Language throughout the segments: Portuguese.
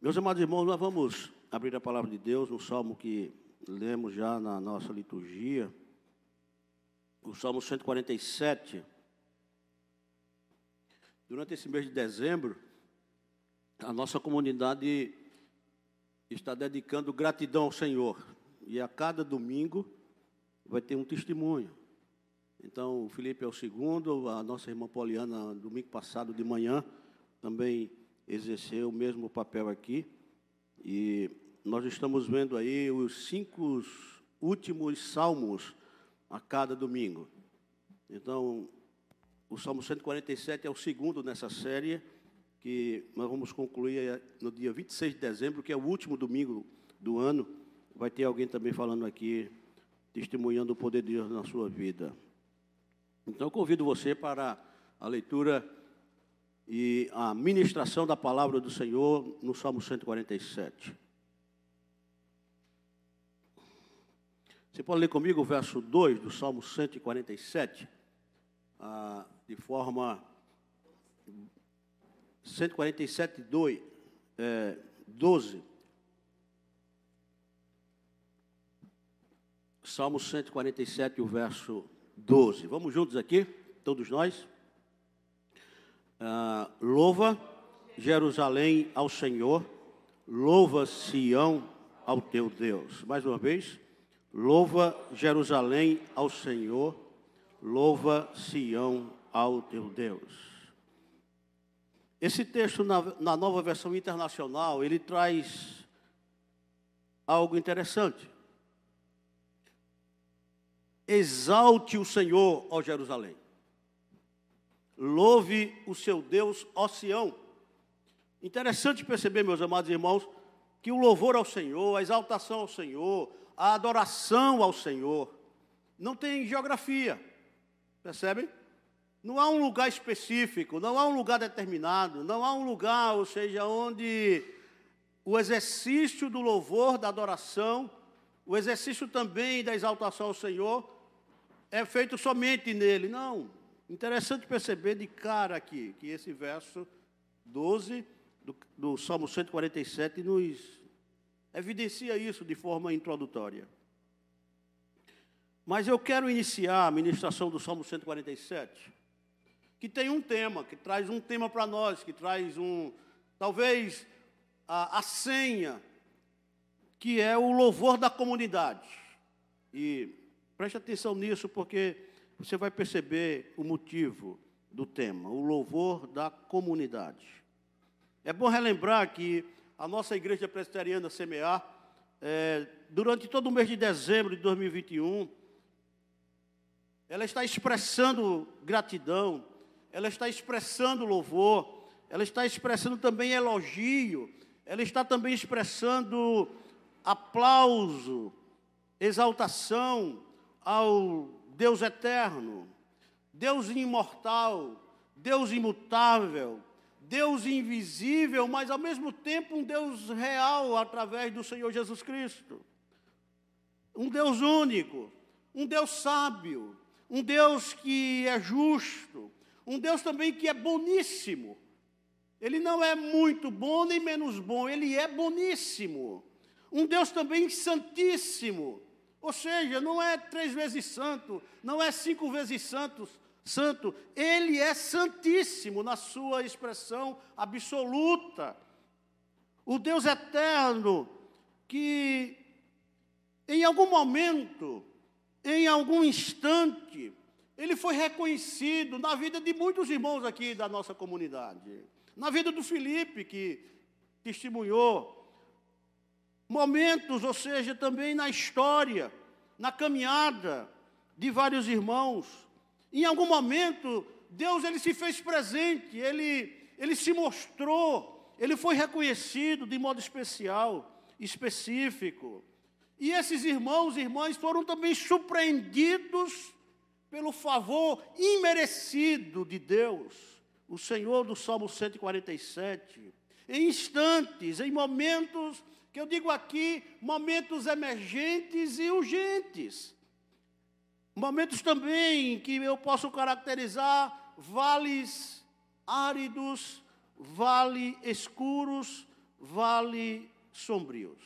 Meus amados irmãos, nós vamos abrir a palavra de Deus no salmo que lemos já na nossa liturgia, o salmo 147. Durante esse mês de dezembro, a nossa comunidade está dedicando gratidão ao Senhor. E a cada domingo vai ter um testemunho. Então, o Felipe é o segundo, a nossa irmã Poliana, domingo passado de manhã, também exerceu o mesmo papel aqui. E nós estamos vendo aí os cinco últimos salmos a cada domingo. Então, o Salmo 147 é o segundo nessa série, que nós vamos concluir no dia 26 de dezembro, que é o último domingo do ano. Vai ter alguém também falando aqui, testemunhando o poder de Deus na sua vida. Então, convido você para a leitura e a ministração da palavra do Senhor no Salmo 147. Você pode ler comigo o verso 2 do Salmo 147, ah, de forma 147, 2, é, 12. Salmo 147, o verso 12. Vamos juntos aqui, todos nós. Ah, louva Jerusalém ao Senhor, louva Sião ao teu Deus. Mais uma vez, louva Jerusalém ao Senhor, louva Sião ao teu Deus. Esse texto na, na nova versão internacional, ele traz algo interessante. Exalte o Senhor, ó Jerusalém. Louve o seu Deus, ó Sião. Interessante perceber, meus amados irmãos, que o louvor ao Senhor, a exaltação ao Senhor, a adoração ao Senhor, não tem geografia. Percebem? Não há um lugar específico, não há um lugar determinado, não há um lugar, ou seja, onde o exercício do louvor, da adoração, o exercício também da exaltação ao Senhor é feito somente nele. Não. Interessante perceber de cara aqui que esse verso 12 do, do Salmo 147 nos evidencia isso de forma introdutória. Mas eu quero iniciar a ministração do Salmo 147, que tem um tema, que traz um tema para nós, que traz um, talvez, a, a senha, que é o louvor da comunidade. E preste atenção nisso, porque você vai perceber o motivo do tema, o louvor da comunidade. É bom relembrar que a nossa igreja presbiteriana Semear, é, durante todo o mês de dezembro de 2021, ela está expressando gratidão, ela está expressando louvor, ela está expressando também elogio, ela está também expressando aplauso, exaltação ao Deus eterno, Deus imortal, Deus imutável, Deus invisível, mas ao mesmo tempo um Deus real através do Senhor Jesus Cristo. Um Deus único, um Deus sábio, um Deus que é justo, um Deus também que é boníssimo. Ele não é muito bom nem menos bom, ele é boníssimo. Um Deus também santíssimo, ou seja, não é três vezes santo, não é cinco vezes santo, santo, ele é santíssimo na sua expressão absoluta. O Deus eterno que em algum momento, em algum instante, ele foi reconhecido na vida de muitos irmãos aqui da nossa comunidade. Na vida do Felipe, que testemunhou momentos, ou seja, também na história, na caminhada de vários irmãos. Em algum momento, Deus ele se fez presente, ele, ele se mostrou, ele foi reconhecido de modo especial, específico. E esses irmãos e irmãs foram também surpreendidos pelo favor imerecido de Deus, o Senhor do Salmo 147. Em instantes, em momentos que eu digo aqui, momentos emergentes e urgentes. Momentos também que eu posso caracterizar vales áridos, vales escuros, vale sombrios.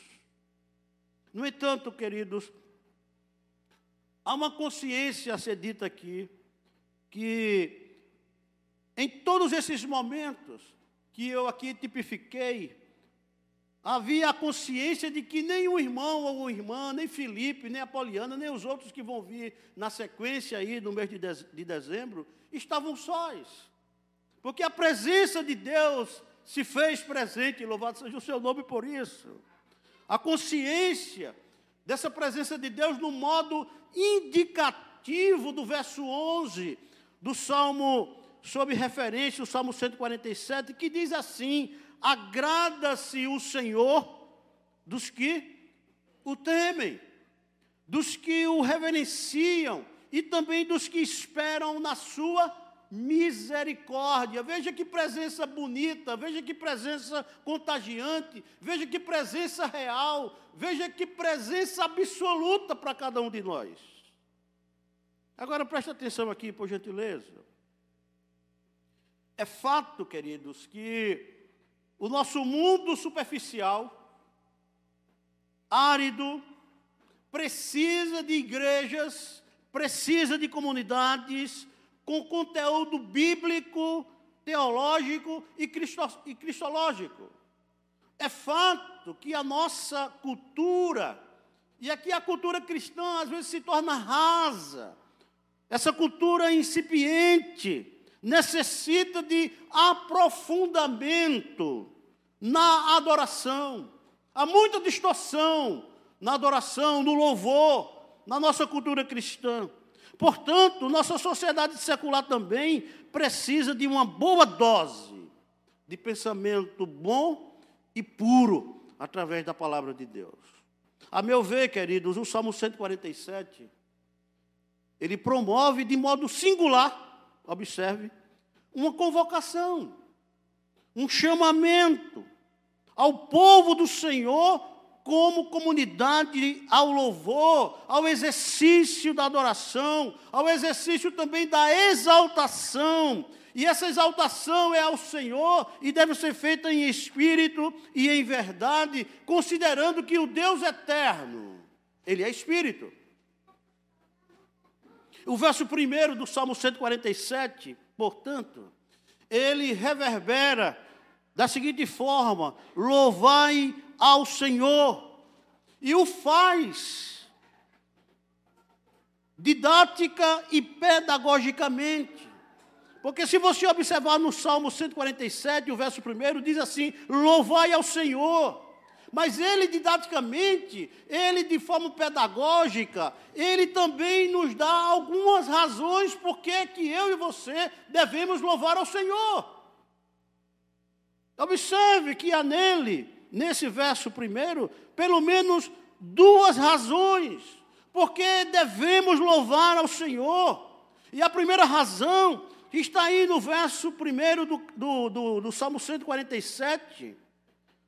No entanto, queridos, há uma consciência a ser dita aqui, que em todos esses momentos que eu aqui tipifiquei, havia a consciência de que nem o irmão ou irmã, nem Felipe, nem Apoliana, nem os outros que vão vir na sequência aí do mês de, de dezembro, estavam sós. Porque a presença de Deus se fez presente, louvado seja o seu nome por isso. A consciência dessa presença de Deus no modo indicativo do verso 11 do Salmo, sob referência, o Salmo 147, que diz assim: Agrada-se o Senhor dos que o temem, dos que o reverenciam e também dos que esperam na sua misericórdia. Veja que presença bonita, veja que presença contagiante, veja que presença real, veja que presença absoluta para cada um de nós. Agora preste atenção aqui, por gentileza. É fato, queridos, que o nosso mundo superficial, árido, precisa de igrejas, precisa de comunidades, com conteúdo bíblico, teológico e, cristo, e cristológico. É fato que a nossa cultura, e aqui a cultura cristã às vezes se torna rasa, essa cultura incipiente, necessita de aprofundamento na adoração. Há muita distorção na adoração, no louvor, na nossa cultura cristã. Portanto, nossa sociedade secular também precisa de uma boa dose de pensamento bom e puro através da palavra de Deus. A meu ver, queridos, o Salmo 147, ele promove de modo singular, observe, uma convocação, um chamamento ao povo do Senhor como comunidade ao louvor, ao exercício da adoração, ao exercício também da exaltação. E essa exaltação é ao Senhor e deve ser feita em espírito e em verdade, considerando que o Deus eterno, Ele é espírito. O verso primeiro do Salmo 147, portanto, ele reverbera da seguinte forma: louvai ao Senhor, e o faz didática e pedagogicamente. Porque se você observar no Salmo 147, o verso 1, diz assim: louvai ao Senhor. Mas ele didaticamente, ele de forma pedagógica, ele também nos dá algumas razões por que eu e você devemos louvar ao Senhor. Observe que há nele, nesse verso primeiro, pelo menos duas razões porque devemos louvar ao Senhor. E a primeira razão está aí no verso primeiro do, do, do, do Salmo 147.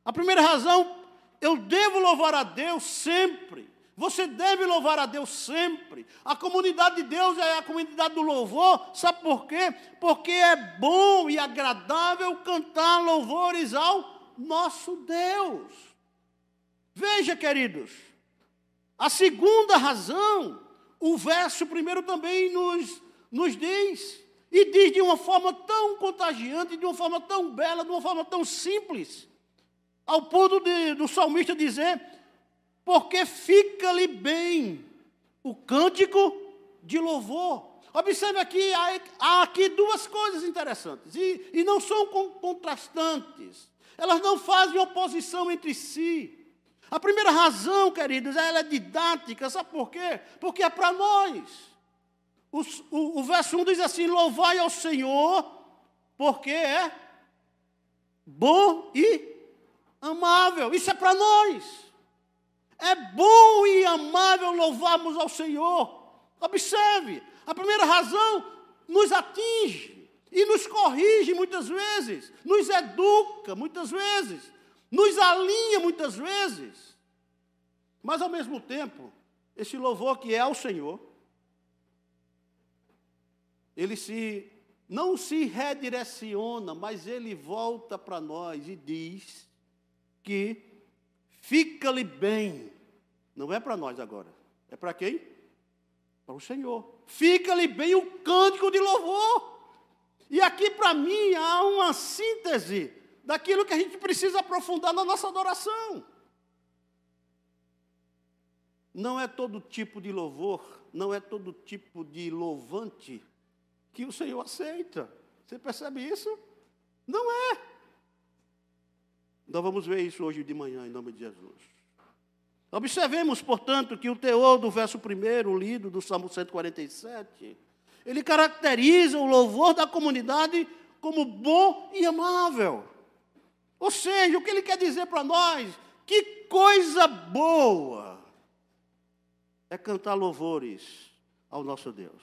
A primeira razão, eu devo louvar a Deus sempre. Você deve louvar a Deus sempre. A comunidade de Deus é a comunidade do louvor. Sabe por quê? Porque é bom e agradável cantar louvores ao nosso Deus. Veja, queridos, a segunda razão, o verso primeiro também nos, nos diz, e diz de uma forma tão contagiante, de uma forma tão bela, de uma forma tão simples, ao ponto de, do salmista dizer: porque fica-lhe bem o cântico de louvor. Observe aqui, há, aqui duas coisas interessantes, e, e não são contrastantes, elas não fazem oposição entre si. A primeira razão, queridos, ela é didática, sabe por quê? Porque é para nós. O, o, o verso 1 diz assim: Louvai ao Senhor, porque é bom e amável. Isso é para nós. É bom e amável louvarmos ao Senhor. Observe, a primeira razão nos atinge e nos corrige muitas vezes, nos educa muitas vezes, nos alinha muitas vezes. Mas ao mesmo tempo, esse louvor que é ao Senhor, ele se não se redireciona, mas ele volta para nós e diz que fica-lhe bem. Não é para nós agora. É para quem? Para o Senhor. Fica-lhe bem o cântico de louvor. E aqui, para mim, há uma síntese daquilo que a gente precisa aprofundar na nossa adoração. Não é todo tipo de louvor, não é todo tipo de louvante que o Senhor aceita. Você percebe isso? Não é. Nós vamos ver isso hoje de manhã, em nome de Jesus. Observemos, portanto, que o teor do verso primeiro, lido do Salmo 147, ele caracteriza o louvor da comunidade como bom e amável. Ou seja, o que ele quer dizer para nós? Que coisa boa é cantar louvores ao nosso Deus.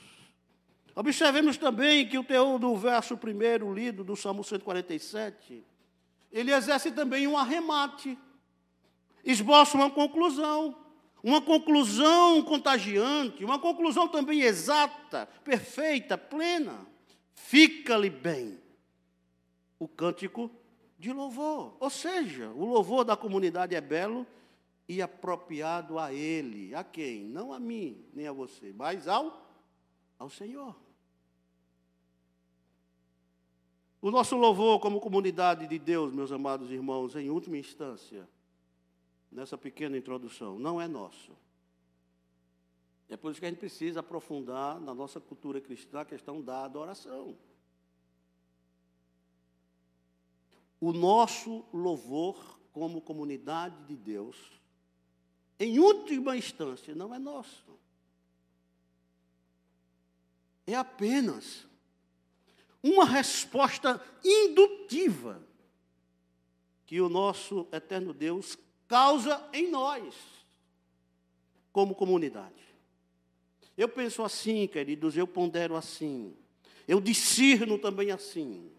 Observemos também que o teor do verso primeiro, lido do Salmo 147, ele exerce também um arremate, esboça uma conclusão, uma conclusão contagiante, uma conclusão também exata, perfeita, plena. Fica-lhe bem o cântico de louvor. Ou seja, o louvor da comunidade é belo e apropriado a ele. A quem? Não a mim, nem a você, mas ao, ao Senhor. O nosso louvor como comunidade de Deus, meus amados irmãos, em última instância, nessa pequena introdução, não é nosso. É por isso que a gente precisa aprofundar na nossa cultura cristã a questão da adoração. O nosso louvor como comunidade de Deus, em última instância, não é nosso. É apenas uma resposta indutiva que o nosso eterno Deus causa em nós, como comunidade. Eu penso assim, queridos, eu pondero assim, eu discerno também assim,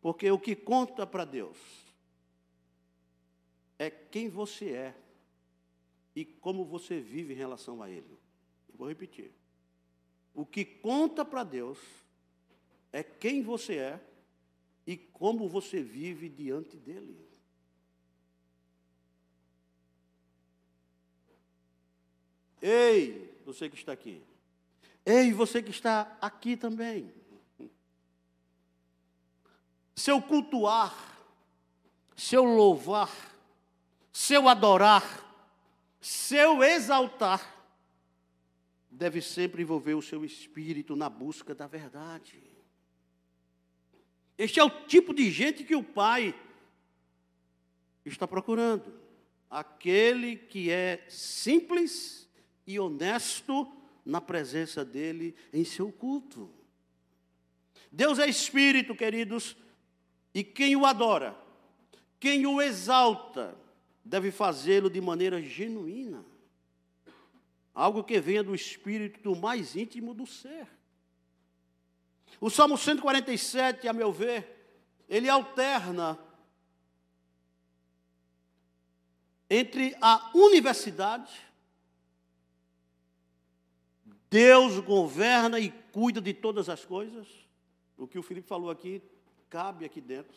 porque o que conta para Deus é quem você é e como você vive em relação a Ele. Vou repetir. O que conta para Deus é quem você é e como você vive diante dele. Ei, você que está aqui. Ei, você que está aqui também. Seu cultuar, seu louvar, seu adorar, seu exaltar, deve sempre envolver o seu espírito na busca da verdade. Este é o tipo de gente que o Pai está procurando. Aquele que é simples e honesto na presença dele em seu culto. Deus é espírito, queridos, e quem o adora, quem o exalta, deve fazê-lo de maneira genuína. Algo que venha do espírito mais íntimo do ser. O Salmo 147, a meu ver, ele alterna entre a universidade, Deus governa e cuida de todas as coisas, o que o Felipe falou aqui cabe aqui dentro.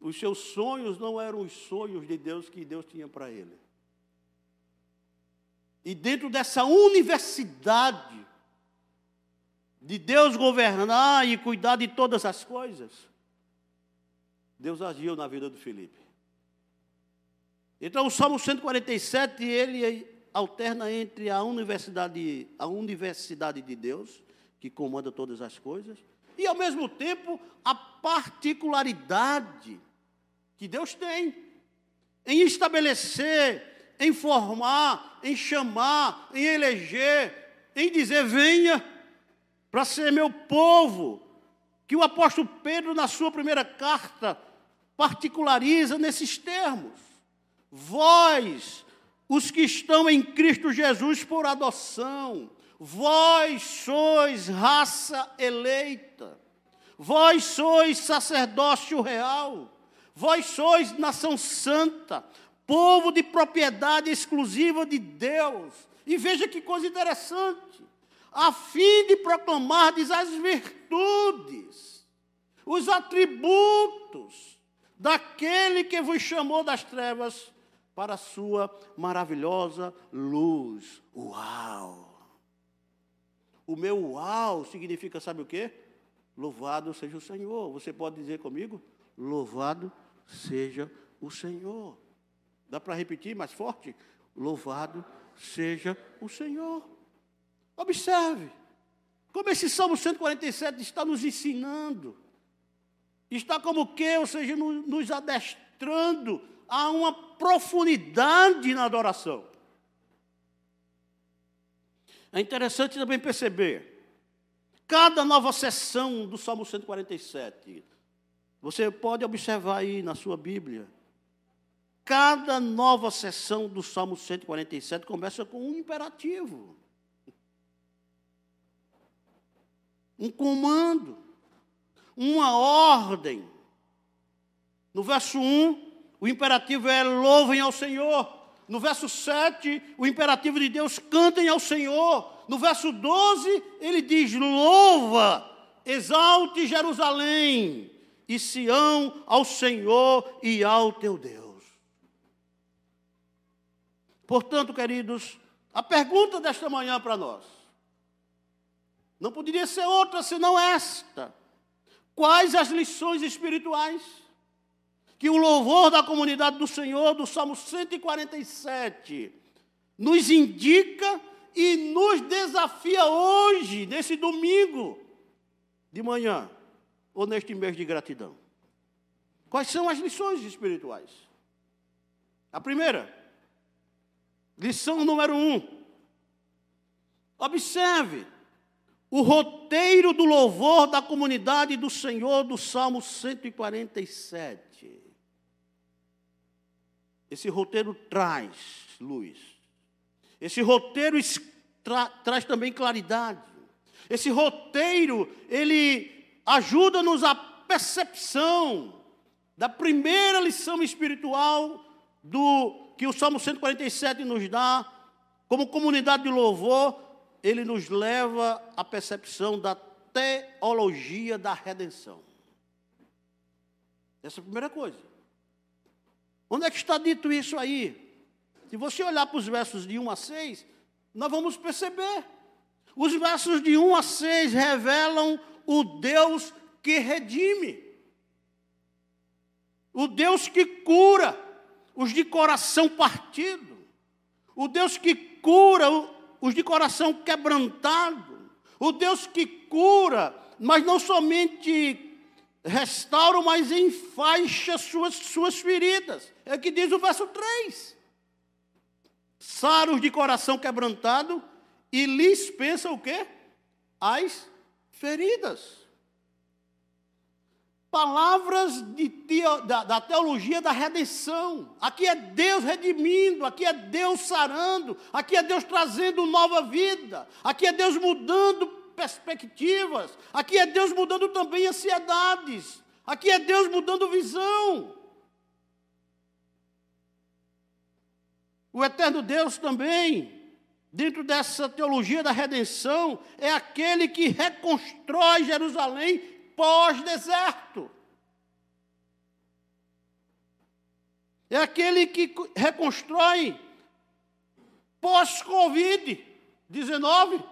Os seus sonhos não eram os sonhos de Deus que Deus tinha para ele. E dentro dessa universidade, de Deus governar e cuidar de todas as coisas, Deus agiu na vida do Felipe. Então, o Salmo 147, ele alterna entre a universidade, a universidade de Deus, que comanda todas as coisas, e ao mesmo tempo a particularidade que Deus tem em estabelecer, em formar, em chamar, em eleger, em dizer: venha, para ser meu povo, que o apóstolo Pedro, na sua primeira carta, particulariza nesses termos. Vós, os que estão em Cristo Jesus por adoção, vós sois raça eleita, vós sois sacerdócio real, vós sois nação santa, povo de propriedade exclusiva de Deus. E veja que coisa interessante a fim de proclamar as virtudes, os atributos daquele que vos chamou das trevas para a sua maravilhosa luz. Uau! O meu uau significa, sabe o quê? Louvado seja o Senhor. Você pode dizer comigo? Louvado seja o Senhor. Dá para repetir mais forte? Louvado seja o Senhor. Observe como esse Salmo 147 está nos ensinando. Está como que, ou seja, nos adestrando a uma profundidade na adoração. É interessante também perceber, cada nova sessão do Salmo 147, você pode observar aí na sua Bíblia, cada nova sessão do Salmo 147 começa com um imperativo. Um comando, uma ordem. No verso 1, o imperativo é louvem ao Senhor. No verso 7, o imperativo de Deus, cantem ao Senhor. No verso 12, ele diz: louva, exalte Jerusalém e Sião ao Senhor e ao teu Deus. Portanto, queridos, a pergunta desta manhã para nós não poderia ser outra senão esta: quais as lições espirituais? que o louvor da comunidade do Senhor, do Salmo 147, nos indica e nos desafia hoje, nesse domingo de manhã, ou neste mês de gratidão. Quais são as lições espirituais? A primeira, lição número um. Observe o roteiro do louvor da comunidade do Senhor do Salmo 147. Esse roteiro traz luz. Esse roteiro tra traz também claridade. Esse roteiro, ele ajuda-nos a percepção da primeira lição espiritual do que o Salmo 147 nos dá, como comunidade de louvor, ele nos leva à percepção da teologia da redenção. Essa é a primeira coisa. Onde é que está dito isso aí? Se você olhar para os versos de 1 a 6, nós vamos perceber. Os versos de 1 a 6 revelam o Deus que redime, o Deus que cura os de coração partido, o Deus que cura os de coração quebrantado, o Deus que cura, mas não somente restaura, mas enfaixa suas, suas feridas. É o que diz o verso 3. Saros de coração quebrantado e lhes pensa o quê? As feridas. Palavras de, da, da teologia da redenção. Aqui é Deus redimindo, aqui é Deus sarando, aqui é Deus trazendo nova vida, aqui é Deus mudando perspectivas, aqui é Deus mudando também ansiedades, aqui é Deus mudando visão. O eterno Deus também, dentro dessa teologia da redenção, é aquele que reconstrói Jerusalém pós-deserto. É aquele que reconstrói pós-Covid-19.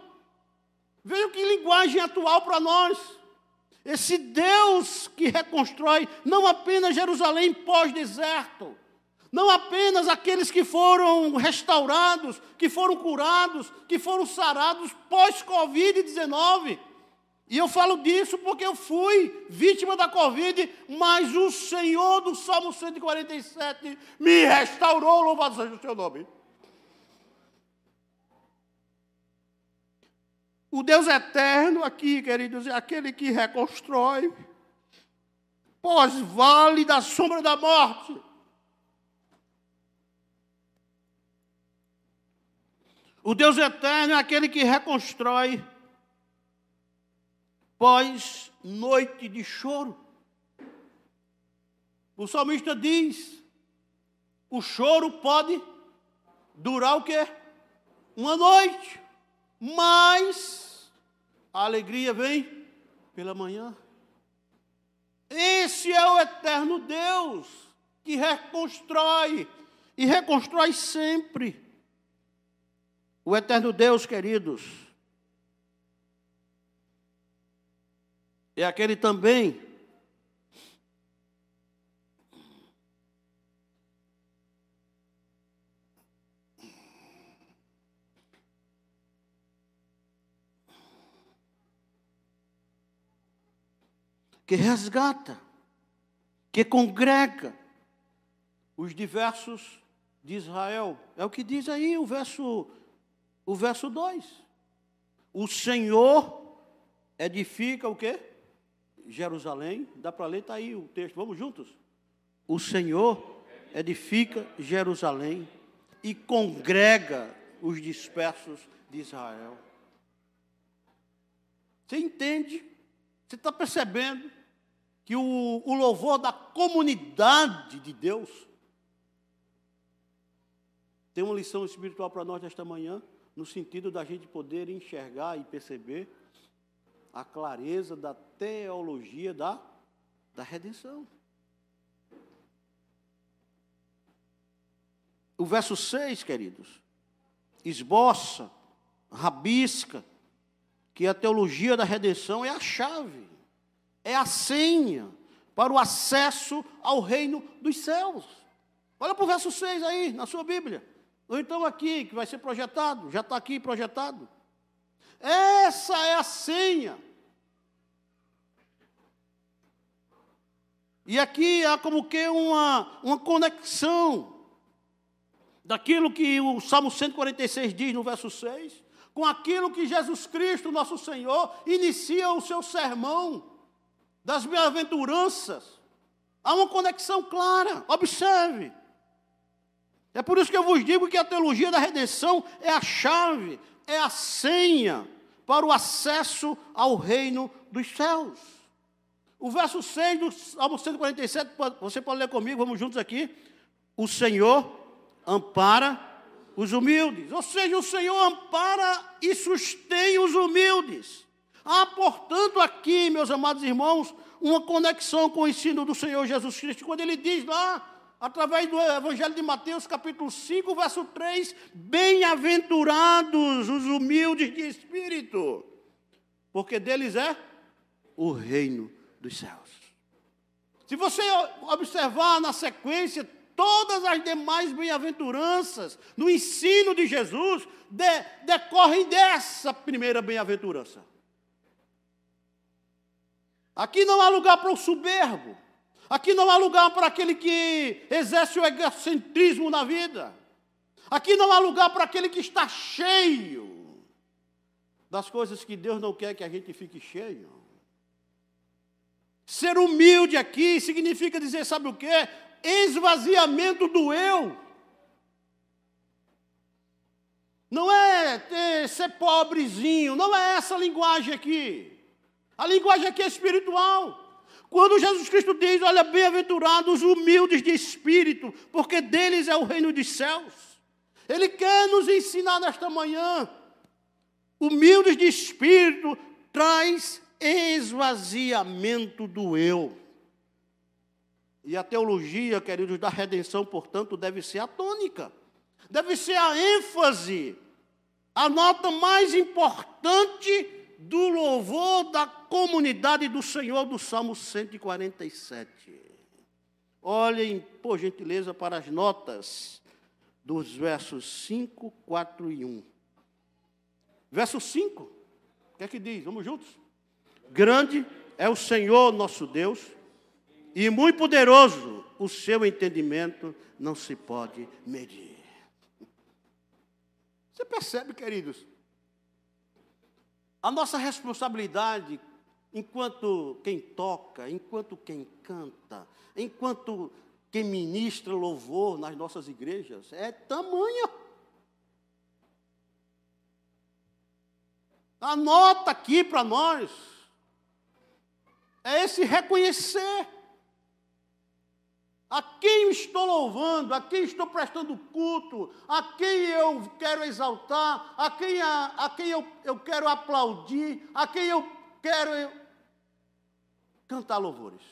Veja que linguagem atual para nós. Esse Deus que reconstrói não apenas Jerusalém pós-deserto, não apenas aqueles que foram restaurados, que foram curados, que foram sarados pós-Covid-19. E eu falo disso porque eu fui vítima da Covid, mas o Senhor do Salmo 147 me restaurou, louvado seja o seu nome. O Deus eterno aqui, queridos, é aquele que reconstrói pós-vale da sombra da morte. O Deus eterno é aquele que reconstrói pós noite de choro. O salmista diz: o choro pode durar o quê? Uma noite, mas a alegria vem pela manhã. Esse é o eterno Deus que reconstrói e reconstrói sempre. O eterno Deus, queridos, é aquele também que resgata, que congrega os diversos de Israel. É o que diz aí o verso, o verso 2. O Senhor edifica o quê? Jerusalém. Dá para ler, está aí o texto. Vamos juntos? O Senhor edifica Jerusalém e congrega os dispersos de Israel. Você entende? Você está percebendo que o, o louvor da comunidade de Deus tem uma lição espiritual para nós nesta manhã, no sentido da gente poder enxergar e perceber a clareza da teologia da, da redenção. O verso 6, queridos, esboça, rabisca, que a teologia da redenção é a chave é a senha para o acesso ao reino dos céus. Olha para o verso 6 aí, na sua Bíblia. Ou então aqui, que vai ser projetado, já está aqui projetado. Essa é a senha. E aqui há como que uma, uma conexão daquilo que o Salmo 146 diz no verso 6, com aquilo que Jesus Cristo, nosso Senhor, inicia o seu sermão das bem-aventuranças. Há uma conexão clara, observe. É por isso que eu vos digo que a teologia da redenção é a chave, é a senha para o acesso ao reino dos céus. O verso 6 do Salmo 147, você pode ler comigo, vamos juntos aqui. O Senhor ampara os humildes, ou seja, o Senhor ampara e sustém os humildes. Há, portanto, aqui, meus amados irmãos, uma conexão com o ensino do Senhor Jesus Cristo, quando ele diz lá, através do Evangelho de Mateus, capítulo 5, verso 3: Bem-aventurados os humildes de espírito, porque deles é o reino dos céus. Se você observar na sequência, todas as demais bem-aventuranças no ensino de Jesus de, decorrem dessa primeira bem-aventurança. Aqui não há lugar para o soberbo. Aqui não há lugar para aquele que exerce o egocentrismo na vida. Aqui não há lugar para aquele que está cheio das coisas que Deus não quer que a gente fique cheio. Ser humilde aqui significa dizer, sabe o quê? Esvaziamento do eu. Não é ter, ser pobrezinho, não é essa linguagem aqui. A linguagem aqui é espiritual. Quando Jesus Cristo diz, olha, bem-aventurados os humildes de espírito, porque deles é o reino dos céus. Ele quer nos ensinar nesta manhã. Humildes de espírito traz esvaziamento do eu. E a teologia, queridos, da redenção, portanto, deve ser a tônica, deve ser a ênfase, a nota mais importante do louvor da comunidade do Senhor do Salmo 147. Olhem, por gentileza, para as notas dos versos 5, 4 e 1. Verso 5, o que é que diz? Vamos juntos? Grande é o Senhor nosso Deus, e muito poderoso, o seu entendimento não se pode medir. Você percebe, queridos? A nossa responsabilidade, enquanto quem toca, enquanto quem canta, enquanto quem ministra louvor nas nossas igrejas, é tamanha. Anota aqui para nós. É esse reconhecer. A quem eu estou louvando, a quem estou prestando culto, a quem eu quero exaltar, a quem, a, a quem eu, eu quero aplaudir, a quem eu quero cantar louvores.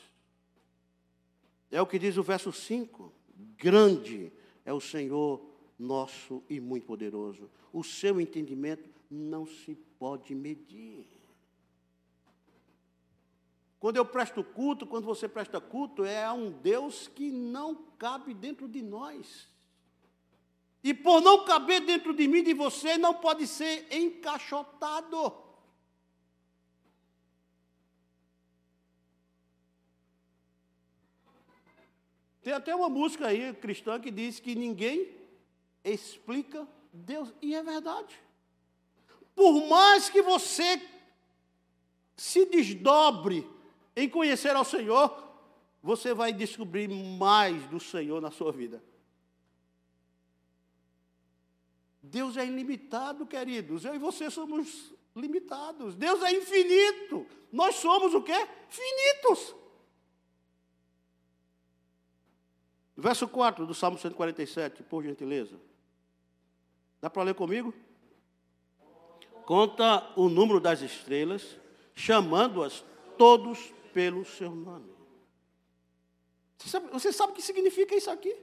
É o que diz o verso 5. Grande é o Senhor nosso e muito poderoso. O seu entendimento não se pode medir. Quando eu presto culto, quando você presta culto, é a um Deus que não cabe dentro de nós. E por não caber dentro de mim de você, não pode ser encaixotado. Tem até uma música aí cristã que diz que ninguém explica Deus, e é verdade. Por mais que você se desdobre em conhecer ao Senhor, você vai descobrir mais do Senhor na sua vida. Deus é ilimitado, queridos. Eu e você somos limitados. Deus é infinito. Nós somos o quê? Finitos. Verso 4 do Salmo 147, por gentileza. Dá para ler comigo? Conta o número das estrelas, chamando-as todos pelo seu nome. Você sabe, você sabe o que significa isso aqui?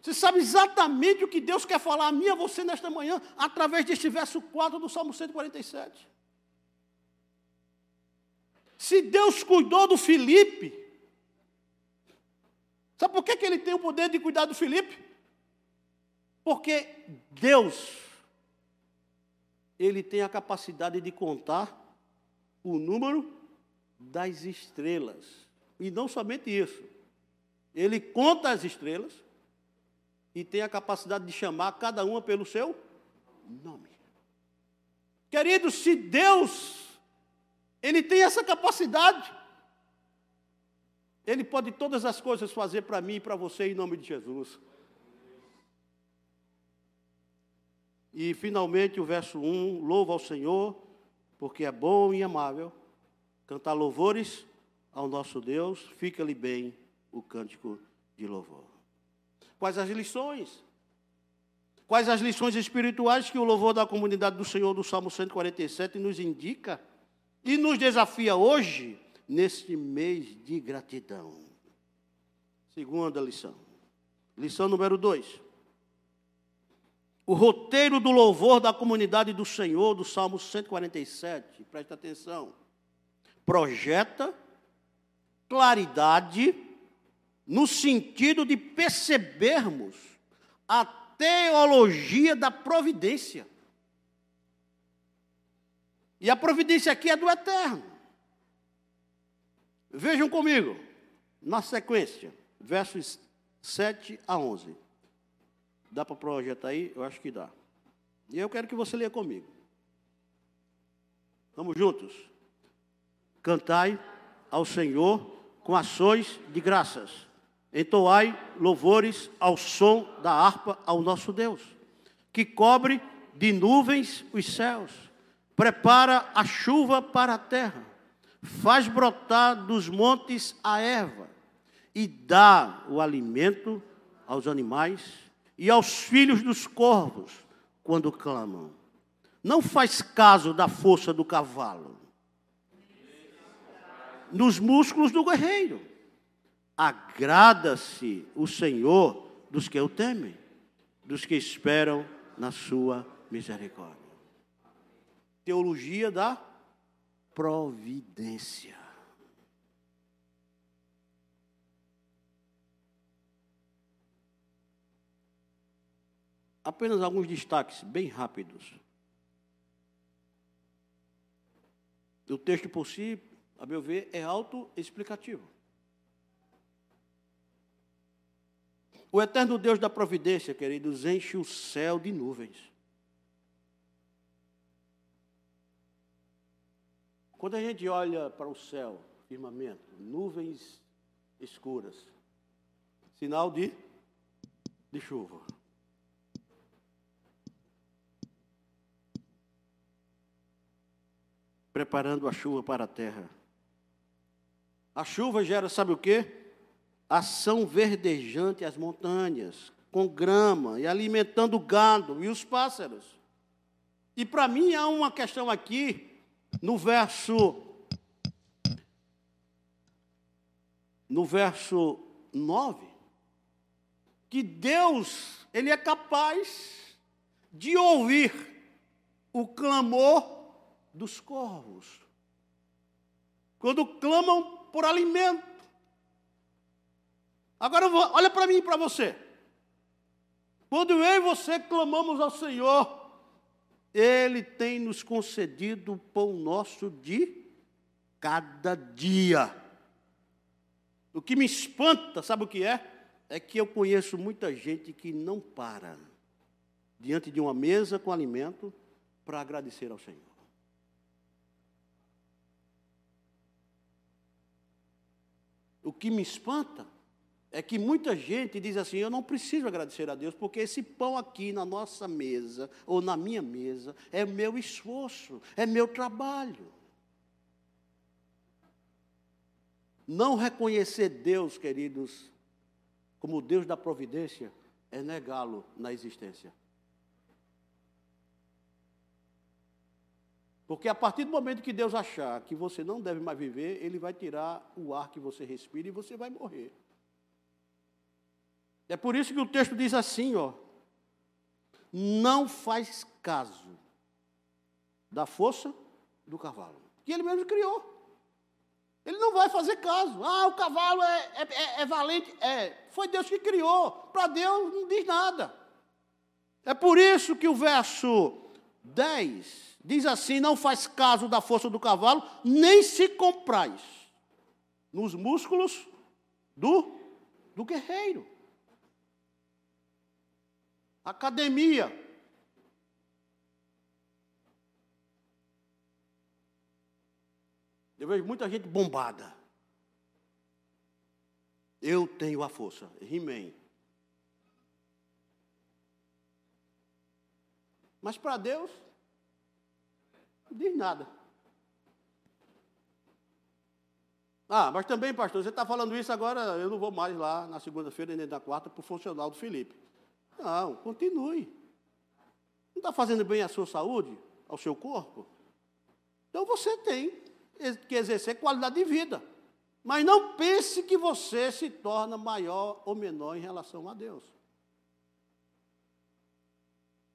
Você sabe exatamente o que Deus quer falar a mim e a você nesta manhã, através deste verso 4 do Salmo 147. Se Deus cuidou do Filipe, sabe por que, que ele tem o poder de cuidar do Filipe? Porque Deus, ele tem a capacidade de contar o número das estrelas. E não somente isso. Ele conta as estrelas e tem a capacidade de chamar cada uma pelo seu nome. Queridos, se Deus, Ele tem essa capacidade, Ele pode todas as coisas fazer para mim e para você em nome de Jesus. E finalmente o verso 1: louva ao Senhor, porque é bom e amável, cantar louvores ao nosso Deus, fica-lhe bem o cântico de louvor. Quais as lições? Quais as lições espirituais que o louvor da comunidade do Senhor do Salmo 147 nos indica e nos desafia hoje, neste mês de gratidão? Segunda lição. Lição número 2 o roteiro do louvor da comunidade do Senhor, do Salmo 147, presta atenção, projeta claridade no sentido de percebermos a teologia da providência. E a providência aqui é do eterno. Vejam comigo, na sequência, versos 7 a 11. Dá para projetar aí? Eu acho que dá. E eu quero que você leia comigo. Vamos juntos. Cantai ao Senhor com ações de graças. Entoai louvores ao som da harpa ao nosso Deus, que cobre de nuvens os céus, prepara a chuva para a terra, faz brotar dos montes a erva e dá o alimento aos animais e aos filhos dos corvos quando clamam. Não faz caso da força do cavalo, nos músculos do guerreiro. Agrada-se o Senhor dos que o temem, dos que esperam na sua misericórdia. Teologia da providência. Apenas alguns destaques bem rápidos. O texto por si, a meu ver, é autoexplicativo. O eterno Deus da providência, queridos, enche o céu de nuvens. Quando a gente olha para o céu, firmamento, nuvens escuras, sinal de, de chuva. preparando a chuva para a terra. A chuva gera, sabe o quê? Ação verdejante às montanhas, com grama e alimentando o gado e os pássaros. E para mim há uma questão aqui, no verso no verso 9, que Deus, ele é capaz de ouvir o clamor dos corvos. Quando clamam por alimento. Agora olha para mim e para você. Quando eu e você clamamos ao Senhor, Ele tem nos concedido o pão nosso de cada dia. O que me espanta, sabe o que é? É que eu conheço muita gente que não para diante de uma mesa com alimento para agradecer ao Senhor. O que me espanta é que muita gente diz assim: eu não preciso agradecer a Deus, porque esse pão aqui na nossa mesa, ou na minha mesa, é meu esforço, é meu trabalho. Não reconhecer Deus, queridos, como Deus da providência, é negá-lo na existência. Porque a partir do momento que Deus achar que você não deve mais viver, Ele vai tirar o ar que você respira e você vai morrer. É por isso que o texto diz assim, ó. Não faz caso da força do cavalo, que ele mesmo criou. Ele não vai fazer caso. Ah, o cavalo é, é, é, é valente. É, foi Deus que criou. Para Deus não diz nada. É por isso que o verso 10 diz assim: Não faz caso da força do cavalo, nem se comprais nos músculos do, do guerreiro academia. Eu vejo muita gente bombada. Eu tenho a força. He-Man. Mas para Deus, diz nada. Ah, mas também, pastor, você está falando isso agora, eu não vou mais lá na segunda-feira nem na quarta para o funcional do Felipe. Não, continue. Não está fazendo bem à sua saúde, ao seu corpo? Então você tem que exercer qualidade de vida. Mas não pense que você se torna maior ou menor em relação a Deus.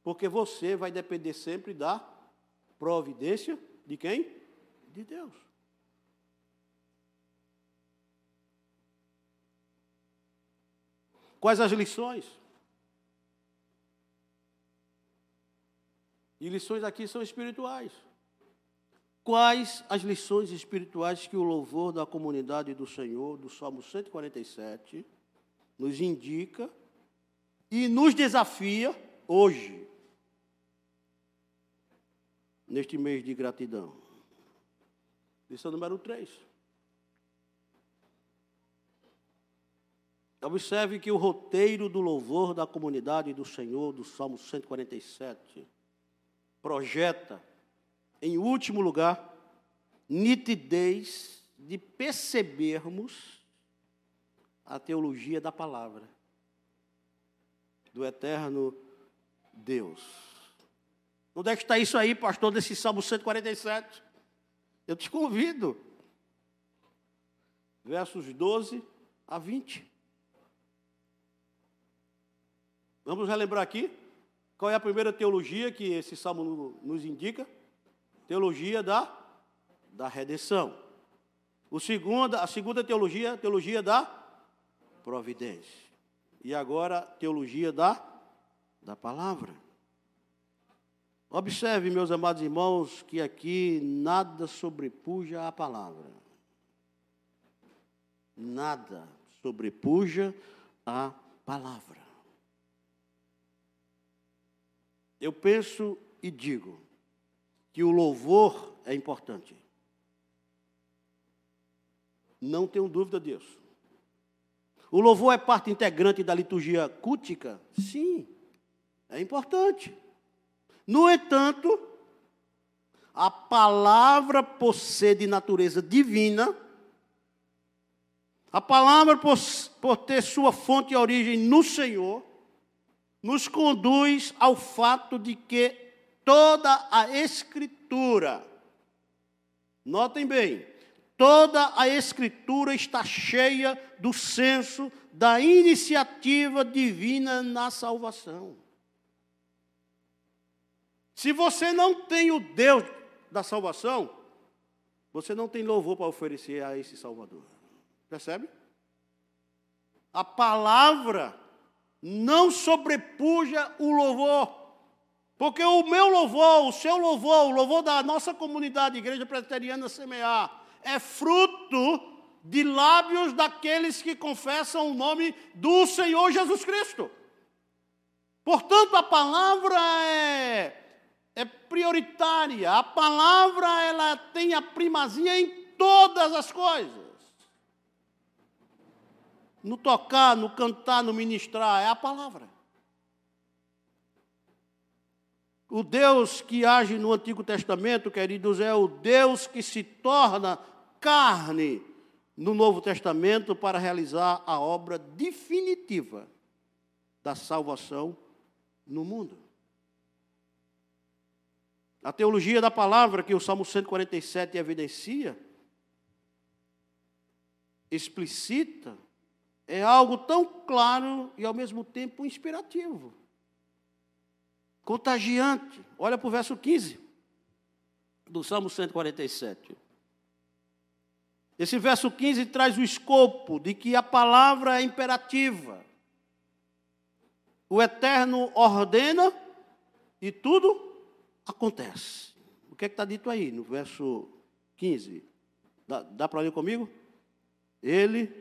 Porque você vai depender sempre da providência de quem? De Deus. Quais as lições? E lições aqui são espirituais. Quais as lições espirituais que o louvor da comunidade do Senhor, do Salmo 147, nos indica e nos desafia hoje, neste mês de gratidão? Lição número 3. Observe que o roteiro do louvor da comunidade do Senhor, do Salmo 147, projeta, em último lugar, nitidez de percebermos a teologia da palavra do eterno Deus. Onde é que está isso aí, pastor, desse Salmo 147? Eu te convido. Versos 12 a 20. Vamos relembrar aqui? Qual é a primeira teologia que esse salmo nos indica? Teologia da, da redenção. O segundo, a segunda teologia, teologia da providência. E agora, teologia da, da palavra. Observe, meus amados irmãos, que aqui nada sobrepuja a palavra. Nada sobrepuja a palavra. eu penso e digo que o louvor é importante. Não tenho dúvida disso. O louvor é parte integrante da liturgia cultica? Sim, é importante. No entanto, a palavra por ser de natureza divina, a palavra por, por ter sua fonte e origem no Senhor, nos conduz ao fato de que toda a Escritura, notem bem, Toda a Escritura está cheia do senso da iniciativa divina na salvação. Se você não tem o Deus da salvação, você não tem louvor para oferecer a esse Salvador. Percebe? A palavra não sobrepuja o louvor. Porque o meu louvor, o seu louvor, o louvor da nossa comunidade, Igreja Presbiteriana Semear, é fruto de lábios daqueles que confessam o nome do Senhor Jesus Cristo. Portanto, a palavra é, é prioritária, a palavra ela tem a primazia em todas as coisas. No tocar, no cantar, no ministrar, é a palavra. O Deus que age no Antigo Testamento, queridos, é o Deus que se torna carne no Novo Testamento para realizar a obra definitiva da salvação no mundo. A teologia da palavra que o Salmo 147 evidencia, explicita, é algo tão claro e ao mesmo tempo inspirativo, contagiante. Olha para o verso 15 do Salmo 147. Esse verso 15 traz o escopo de que a palavra é imperativa. O Eterno ordena e tudo acontece. O que é está dito aí no verso 15? Dá, dá para ler comigo? Ele,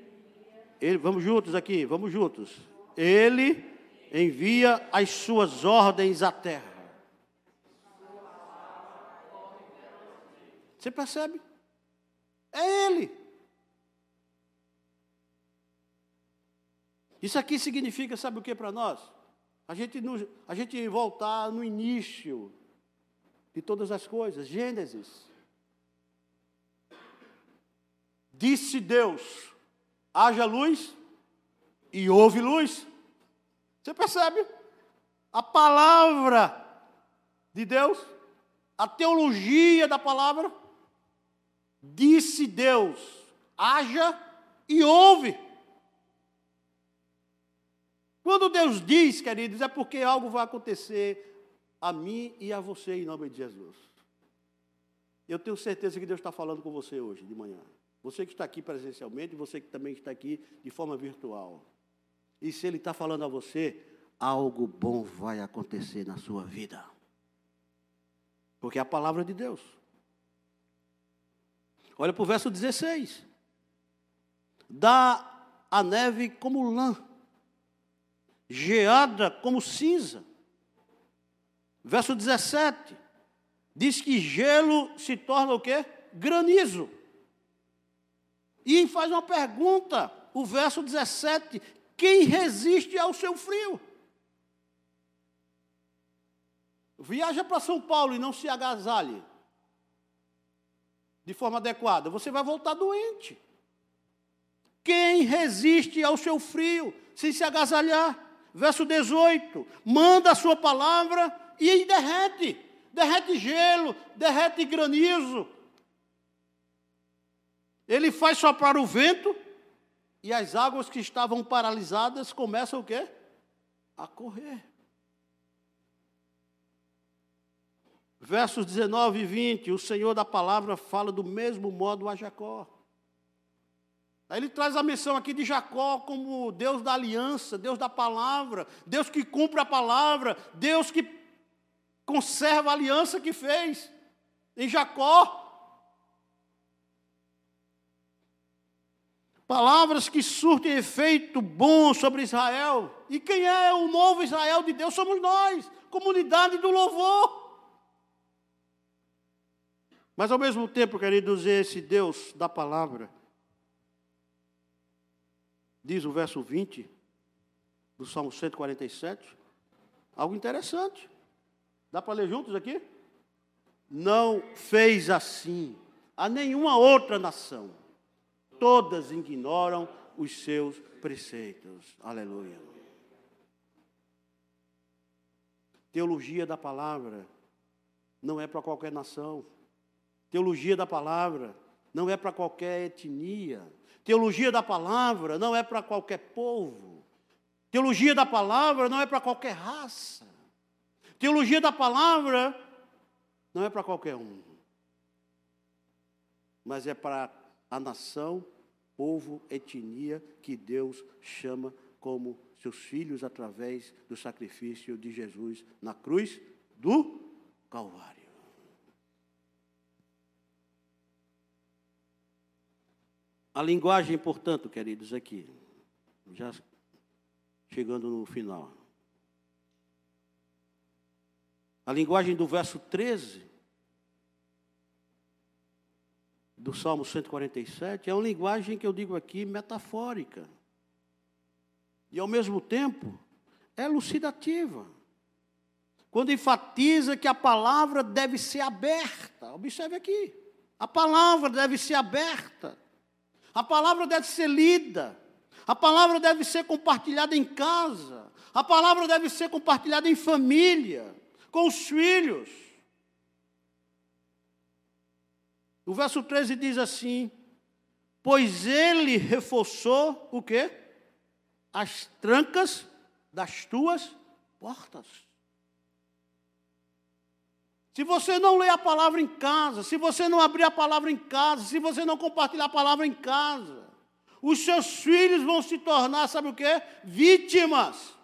ele, vamos juntos aqui, vamos juntos. Ele envia as suas ordens à terra. Você percebe? É Ele. Isso aqui significa, sabe o que para nós? A gente, a gente voltar no início de todas as coisas, Gênesis. Disse Deus: haja luz e houve luz. Você percebe? A palavra de Deus, a teologia da palavra, Disse Deus: haja e ouve. Quando Deus diz, queridos, é porque algo vai acontecer a mim e a você em nome de Jesus. Eu tenho certeza que Deus está falando com você hoje de manhã. Você que está aqui presencialmente você que também está aqui de forma virtual. E se Ele está falando a você, algo bom vai acontecer na sua vida. Porque é a palavra de Deus. Olha para o verso 16. Dá a neve como lã, geada como cinza. Verso 17. Diz que gelo se torna o quê? Granizo. E faz uma pergunta, o verso 17: quem resiste ao seu frio? Viaja para São Paulo e não se agasalhe de forma adequada, você vai voltar doente. Quem resiste ao seu frio sem se agasalhar? Verso 18: manda a sua palavra e aí derrete, derrete gelo, derrete granizo. Ele faz soprar o vento e as águas que estavam paralisadas começam o quê? A correr. Versos 19 e 20, o Senhor da palavra fala do mesmo modo a Jacó. Aí ele traz a menção aqui de Jacó como Deus da aliança, Deus da palavra, Deus que cumpre a palavra, Deus que conserva a aliança que fez em Jacó. Palavras que surtem efeito bom sobre Israel. E quem é o novo Israel de Deus? Somos nós, comunidade do louvor. Mas ao mesmo tempo, queridos, esse Deus da palavra, diz o verso 20 do Salmo 147, algo interessante. Dá para ler juntos aqui? Não fez assim a nenhuma outra nação. Todas ignoram os seus preceitos. Aleluia. Teologia da palavra não é para qualquer nação. Teologia da palavra não é para qualquer etnia. Teologia da palavra não é para qualquer povo. Teologia da palavra não é para qualquer raça. Teologia da palavra não é para qualquer um. Mas é para a nação, povo, etnia que Deus chama como seus filhos através do sacrifício de Jesus na cruz do Calvário. A linguagem, portanto, queridos, aqui, já chegando no final. A linguagem do verso 13 do Salmo 147 é uma linguagem que eu digo aqui metafórica. E ao mesmo tempo é elucidativa. Quando enfatiza que a palavra deve ser aberta. Observe aqui. A palavra deve ser aberta. A palavra deve ser lida. A palavra deve ser compartilhada em casa. A palavra deve ser compartilhada em família, com os filhos. O verso 13 diz assim: Pois ele reforçou o quê? As trancas das tuas portas. Se você não ler a palavra em casa, se você não abrir a palavra em casa, se você não compartilhar a palavra em casa, os seus filhos vão se tornar, sabe o quê? Vítimas.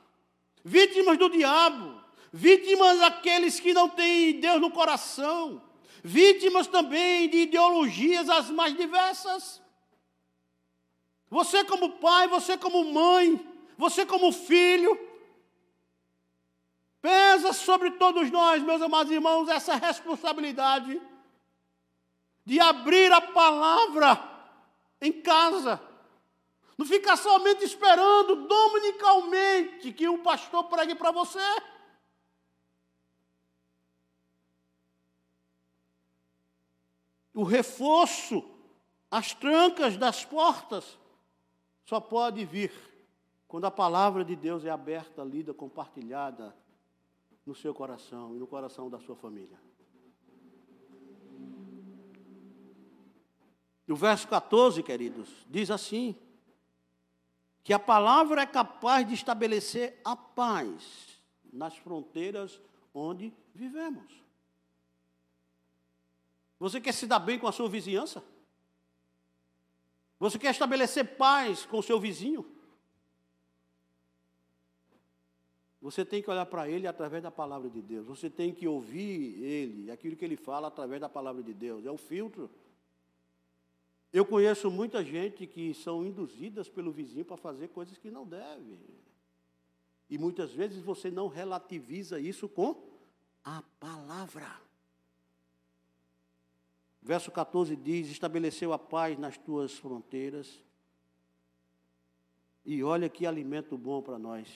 Vítimas do diabo. Vítimas daqueles que não têm Deus no coração. Vítimas também de ideologias as mais diversas. Você, como pai, você, como mãe, você, como filho, Pesa sobre todos nós, meus amados irmãos, essa responsabilidade de abrir a palavra em casa. Não ficar somente esperando dominicalmente que o pastor pregue para você. O reforço, as trancas das portas, só pode vir quando a palavra de Deus é aberta, lida, compartilhada, no seu coração e no coração da sua família. O verso 14, queridos, diz assim: que a palavra é capaz de estabelecer a paz nas fronteiras onde vivemos. Você quer se dar bem com a sua vizinhança? Você quer estabelecer paz com o seu vizinho? Você tem que olhar para ele através da palavra de Deus. Você tem que ouvir ele, aquilo que ele fala através da palavra de Deus. É o filtro. Eu conheço muita gente que são induzidas pelo vizinho para fazer coisas que não devem. E muitas vezes você não relativiza isso com a palavra. Verso 14 diz: Estabeleceu a paz nas tuas fronteiras. E olha que alimento bom para nós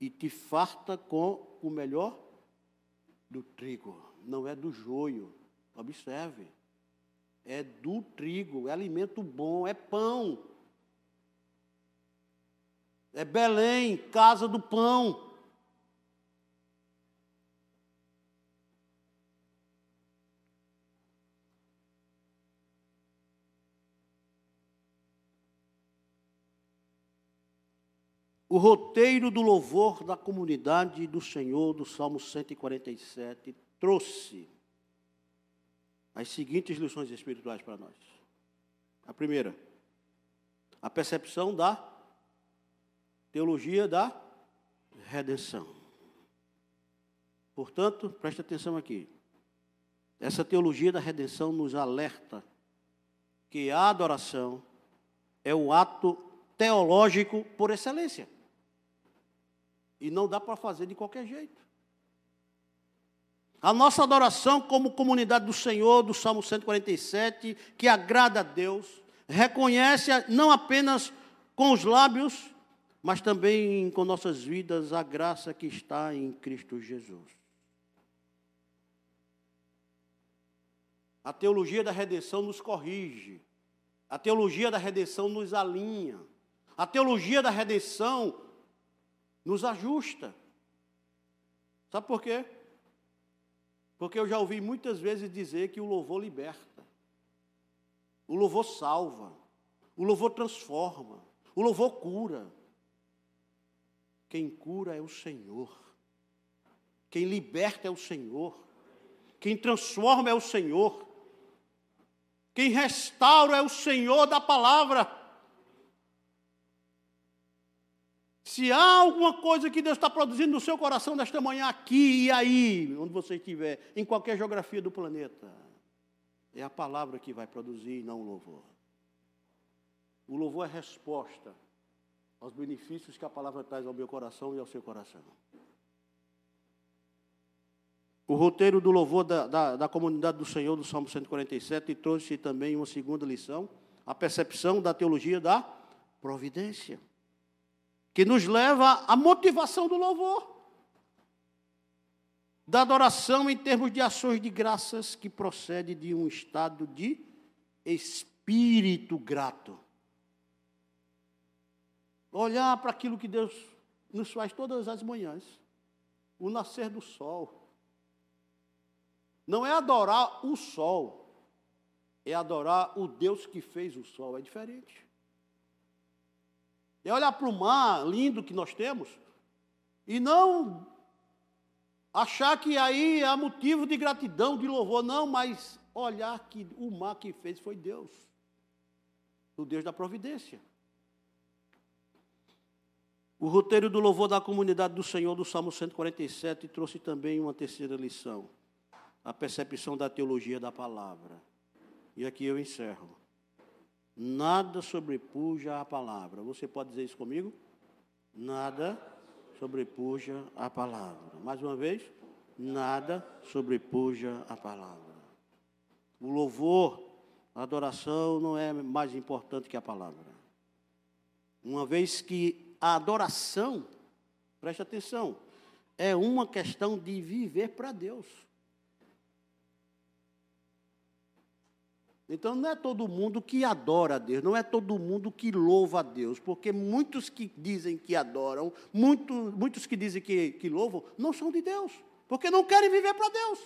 e te farta com o melhor do trigo, não é do joio. Observe. É do trigo, é alimento bom, é pão. É Belém, casa do pão. O roteiro do louvor da comunidade do Senhor, do Salmo 147, trouxe as seguintes lições espirituais para nós. A primeira, a percepção da teologia da redenção. Portanto, preste atenção aqui. Essa teologia da redenção nos alerta que a adoração é o ato teológico por excelência. E não dá para fazer de qualquer jeito. A nossa adoração como comunidade do Senhor, do Salmo 147, que agrada a Deus, reconhece não apenas com os lábios, mas também com nossas vidas a graça que está em Cristo Jesus. A teologia da redenção nos corrige. A teologia da redenção nos alinha. A teologia da redenção nos ajusta. Sabe por quê? Porque eu já ouvi muitas vezes dizer que o louvor liberta. O louvor salva. O louvor transforma. O louvor cura. Quem cura é o Senhor. Quem liberta é o Senhor. Quem transforma é o Senhor. Quem restaura é o Senhor da palavra. Se há alguma coisa que Deus está produzindo no seu coração nesta manhã, aqui e aí, onde você estiver, em qualquer geografia do planeta, é a palavra que vai produzir, não o louvor. O louvor é resposta aos benefícios que a palavra traz ao meu coração e ao seu coração. O roteiro do louvor da, da, da comunidade do Senhor, do Salmo 147, trouxe também uma segunda lição, a percepção da teologia da providência que nos leva à motivação do louvor, da adoração em termos de ações de graças que procede de um estado de espírito grato. Olhar para aquilo que Deus nos faz todas as manhãs, o nascer do sol. Não é adorar o sol, é adorar o Deus que fez o sol, é diferente. É olhar para o mar lindo que nós temos e não achar que aí há motivo de gratidão, de louvor, não, mas olhar que o mar que fez foi Deus, o Deus da providência. O roteiro do louvor da comunidade do Senhor do Salmo 147 trouxe também uma terceira lição, a percepção da teologia da palavra. E aqui eu encerro. Nada sobrepuja a palavra. Você pode dizer isso comigo? Nada sobrepuja a palavra. Mais uma vez, nada sobrepuja a palavra. O louvor, a adoração não é mais importante que a palavra. Uma vez que a adoração, preste atenção, é uma questão de viver para Deus. Então não é todo mundo que adora a Deus, não é todo mundo que louva a Deus, porque muitos que dizem que adoram, muito, muitos que dizem que, que louvam, não são de Deus, porque não querem viver para Deus.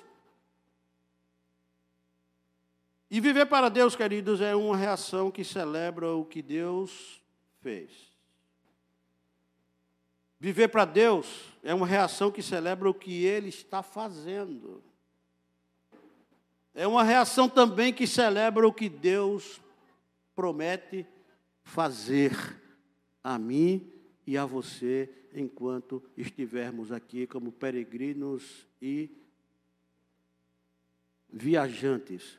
E viver para Deus, queridos, é uma reação que celebra o que Deus fez. Viver para Deus é uma reação que celebra o que Ele está fazendo. É uma reação também que celebra o que Deus promete fazer a mim e a você enquanto estivermos aqui como peregrinos e viajantes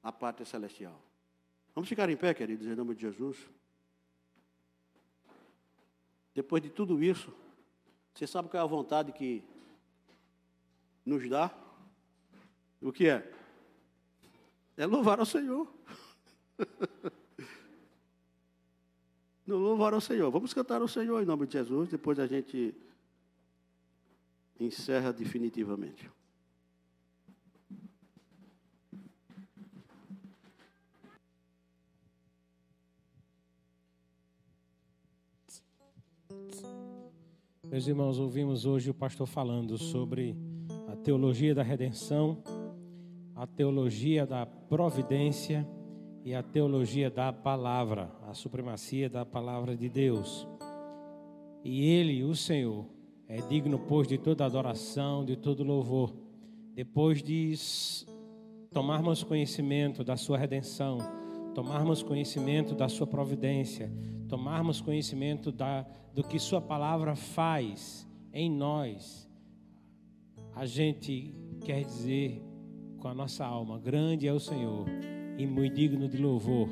à pátria celestial. Vamos ficar em pé, queridos, em nome de Jesus. Depois de tudo isso, você sabe qual é a vontade que nos dá, o que é? É louvar ao Senhor. no louvar ao Senhor. Vamos cantar ao Senhor em nome de Jesus, depois a gente encerra definitivamente. Meus irmãos, ouvimos hoje o pastor falando sobre teologia da redenção, a teologia da providência e a teologia da palavra, a supremacia da palavra de Deus. E Ele, o Senhor, é digno, pois, de toda adoração, de todo louvor. Depois de tomarmos conhecimento da Sua redenção, tomarmos conhecimento da Sua providência, tomarmos conhecimento da, do que Sua palavra faz em nós, a gente quer dizer com a nossa alma: grande é o Senhor e muito digno de louvor.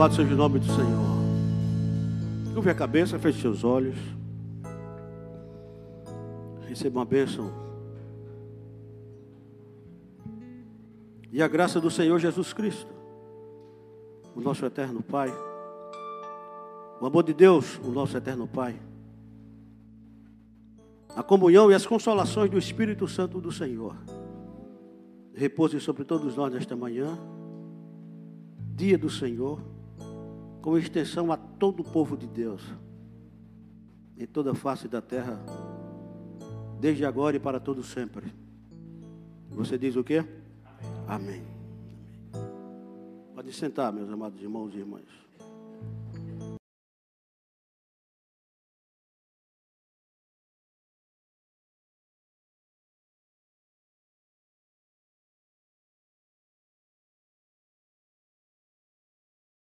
Louvado seja o nome do Senhor. Curve a cabeça, feche seus olhos. Receba uma bênção. E a graça do Senhor Jesus Cristo, o nosso eterno Pai. O amor de Deus, o nosso eterno Pai. A comunhão e as consolações do Espírito Santo do Senhor. Repouse sobre todos nós nesta manhã dia do Senhor, com extensão a todo o povo de Deus, em toda a face da terra, desde agora e para todo sempre. Você diz o quê? Amém. Amém. Pode sentar, meus amados irmãos e irmãs.